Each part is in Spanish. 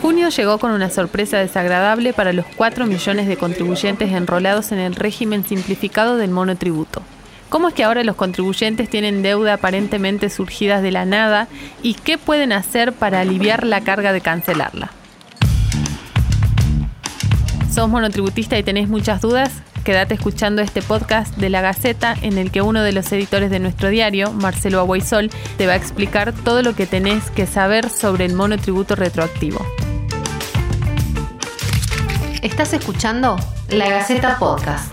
Junio llegó con una sorpresa desagradable para los 4 millones de contribuyentes enrolados en el régimen simplificado del monotributo. ¿Cómo es que ahora los contribuyentes tienen deuda aparentemente surgidas de la nada y qué pueden hacer para aliviar la carga de cancelarla? ¿Sos monotributista y tenés muchas dudas? Quédate escuchando este podcast de La Gaceta en el que uno de los editores de nuestro diario, Marcelo Aguaisol, te va a explicar todo lo que tenés que saber sobre el monotributo retroactivo. Estás escuchando La Gaceta Podcast.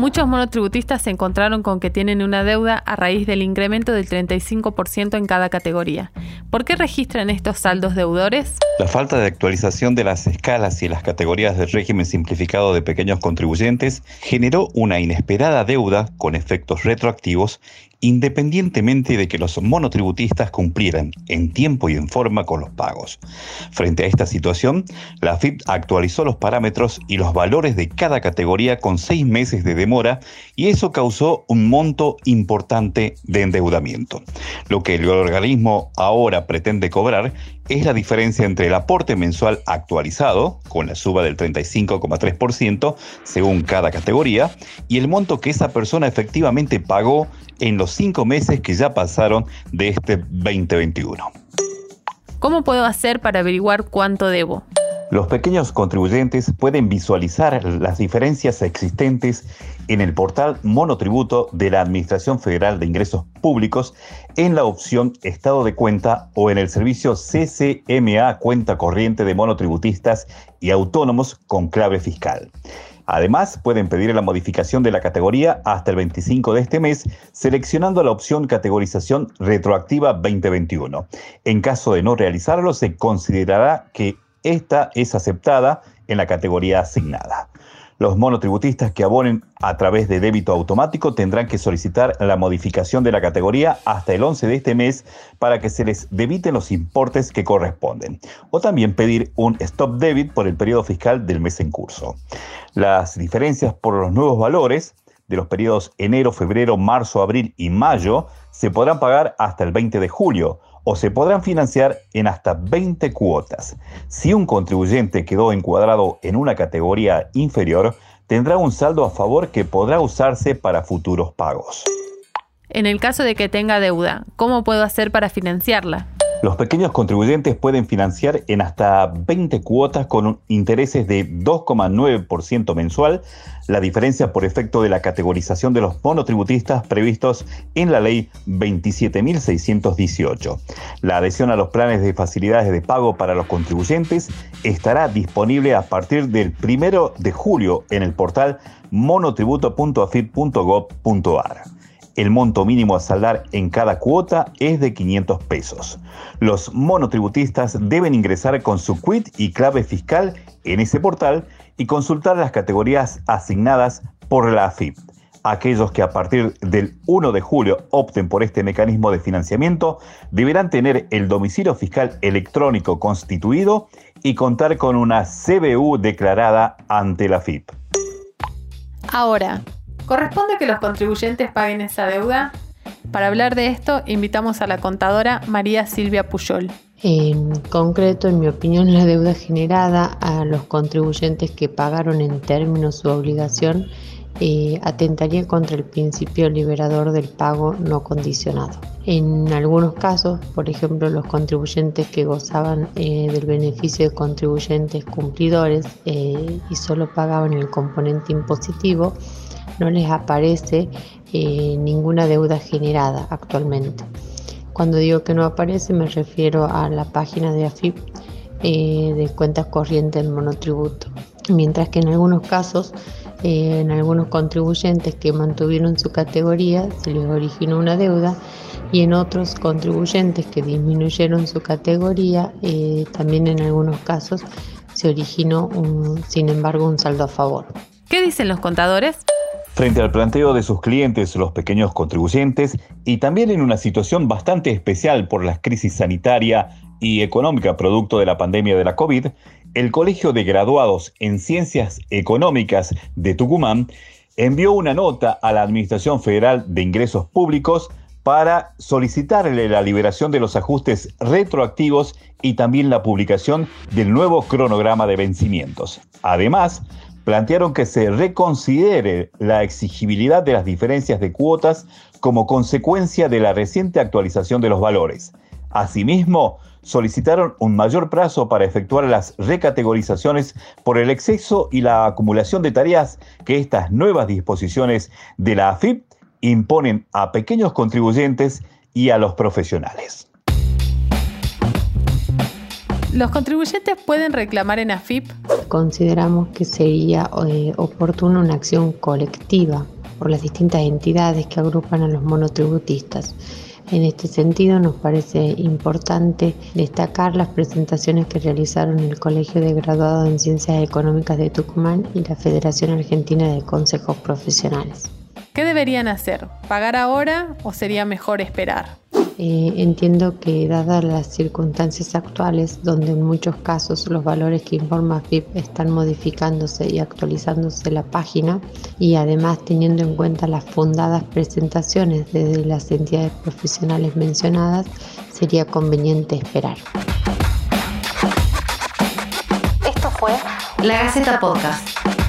Muchos monotributistas se encontraron con que tienen una deuda a raíz del incremento del 35% en cada categoría. ¿Por qué registran estos saldos deudores? La falta de actualización de las escalas y las categorías del régimen simplificado de pequeños contribuyentes generó una inesperada deuda con efectos retroactivos independientemente de que los monotributistas cumplieran en tiempo y en forma con los pagos. Frente a esta situación, la FIP actualizó los parámetros y los valores de cada categoría con seis meses de demora y eso causó un monto importante de endeudamiento. Lo que el organismo ahora pretende cobrar es la diferencia entre el aporte mensual actualizado, con la suba del 35,3% según cada categoría, y el monto que esa persona efectivamente pagó en los cinco meses que ya pasaron de este 2021. ¿Cómo puedo hacer para averiguar cuánto debo? Los pequeños contribuyentes pueden visualizar las diferencias existentes en el portal Monotributo de la Administración Federal de Ingresos Públicos en la opción Estado de Cuenta o en el servicio CCMA Cuenta Corriente de Monotributistas y Autónomos con clave fiscal. Además, pueden pedir la modificación de la categoría hasta el 25 de este mes, seleccionando la opción Categorización Retroactiva 2021. En caso de no realizarlo, se considerará que esta es aceptada en la categoría asignada. Los monotributistas que abonen a través de débito automático tendrán que solicitar la modificación de la categoría hasta el 11 de este mes para que se les debiten los importes que corresponden. O también pedir un stop debit por el periodo fiscal del mes en curso. Las diferencias por los nuevos valores de los periodos enero, febrero, marzo, abril y mayo se podrán pagar hasta el 20 de julio o se podrán financiar en hasta 20 cuotas. Si un contribuyente quedó encuadrado en una categoría inferior, tendrá un saldo a favor que podrá usarse para futuros pagos. En el caso de que tenga deuda, ¿cómo puedo hacer para financiarla? Los pequeños contribuyentes pueden financiar en hasta 20 cuotas con intereses de 2,9% mensual, la diferencia por efecto de la categorización de los monotributistas previstos en la ley 27.618. La adhesión a los planes de facilidades de pago para los contribuyentes estará disponible a partir del 1 de julio en el portal monotributo.afip.gov.ar. El monto mínimo a saldar en cada cuota es de 500 pesos. Los monotributistas deben ingresar con su quit y clave fiscal en ese portal y consultar las categorías asignadas por la AFIP. Aquellos que a partir del 1 de julio opten por este mecanismo de financiamiento deberán tener el domicilio fiscal electrónico constituido y contar con una CBU declarada ante la AFIP. Ahora, ¿Corresponde que los contribuyentes paguen esa deuda? Para hablar de esto, invitamos a la contadora María Silvia Puyol. En concreto, en mi opinión, la deuda generada a los contribuyentes que pagaron en términos su obligación eh, atentaría contra el principio liberador del pago no condicionado. En algunos casos, por ejemplo, los contribuyentes que gozaban eh, del beneficio de contribuyentes cumplidores eh, y solo pagaban el componente impositivo, no les aparece eh, ninguna deuda generada actualmente. Cuando digo que no aparece me refiero a la página de AFIP eh, de cuentas corrientes del monotributo. Mientras que en algunos casos, eh, en algunos contribuyentes que mantuvieron su categoría, se les originó una deuda y en otros contribuyentes que disminuyeron su categoría, también en algunos casos se originó, sin embargo, un saldo a favor. ¿Qué dicen los contadores? Frente al planteo de sus clientes, los pequeños contribuyentes, y también en una situación bastante especial por la crisis sanitaria y económica producto de la pandemia de la COVID, el Colegio de Graduados en Ciencias Económicas de Tucumán envió una nota a la Administración Federal de Ingresos Públicos para solicitarle la liberación de los ajustes retroactivos y también la publicación del nuevo cronograma de vencimientos. Además, plantearon que se reconsidere la exigibilidad de las diferencias de cuotas como consecuencia de la reciente actualización de los valores. Asimismo, solicitaron un mayor plazo para efectuar las recategorizaciones por el exceso y la acumulación de tareas que estas nuevas disposiciones de la AFIP imponen a pequeños contribuyentes y a los profesionales. ¿Los contribuyentes pueden reclamar en AFIP? Consideramos que sería eh, oportuna una acción colectiva por las distintas entidades que agrupan a los monotributistas. En este sentido, nos parece importante destacar las presentaciones que realizaron el Colegio de Graduados en Ciencias Económicas de Tucumán y la Federación Argentina de Consejos Profesionales. ¿Qué deberían hacer? ¿Pagar ahora o sería mejor esperar? Eh, entiendo que dadas las circunstancias actuales, donde en muchos casos los valores que informa FIP están modificándose y actualizándose la página, y además teniendo en cuenta las fundadas presentaciones desde las entidades profesionales mencionadas, sería conveniente esperar. Esto fue La Gaceta Podcast.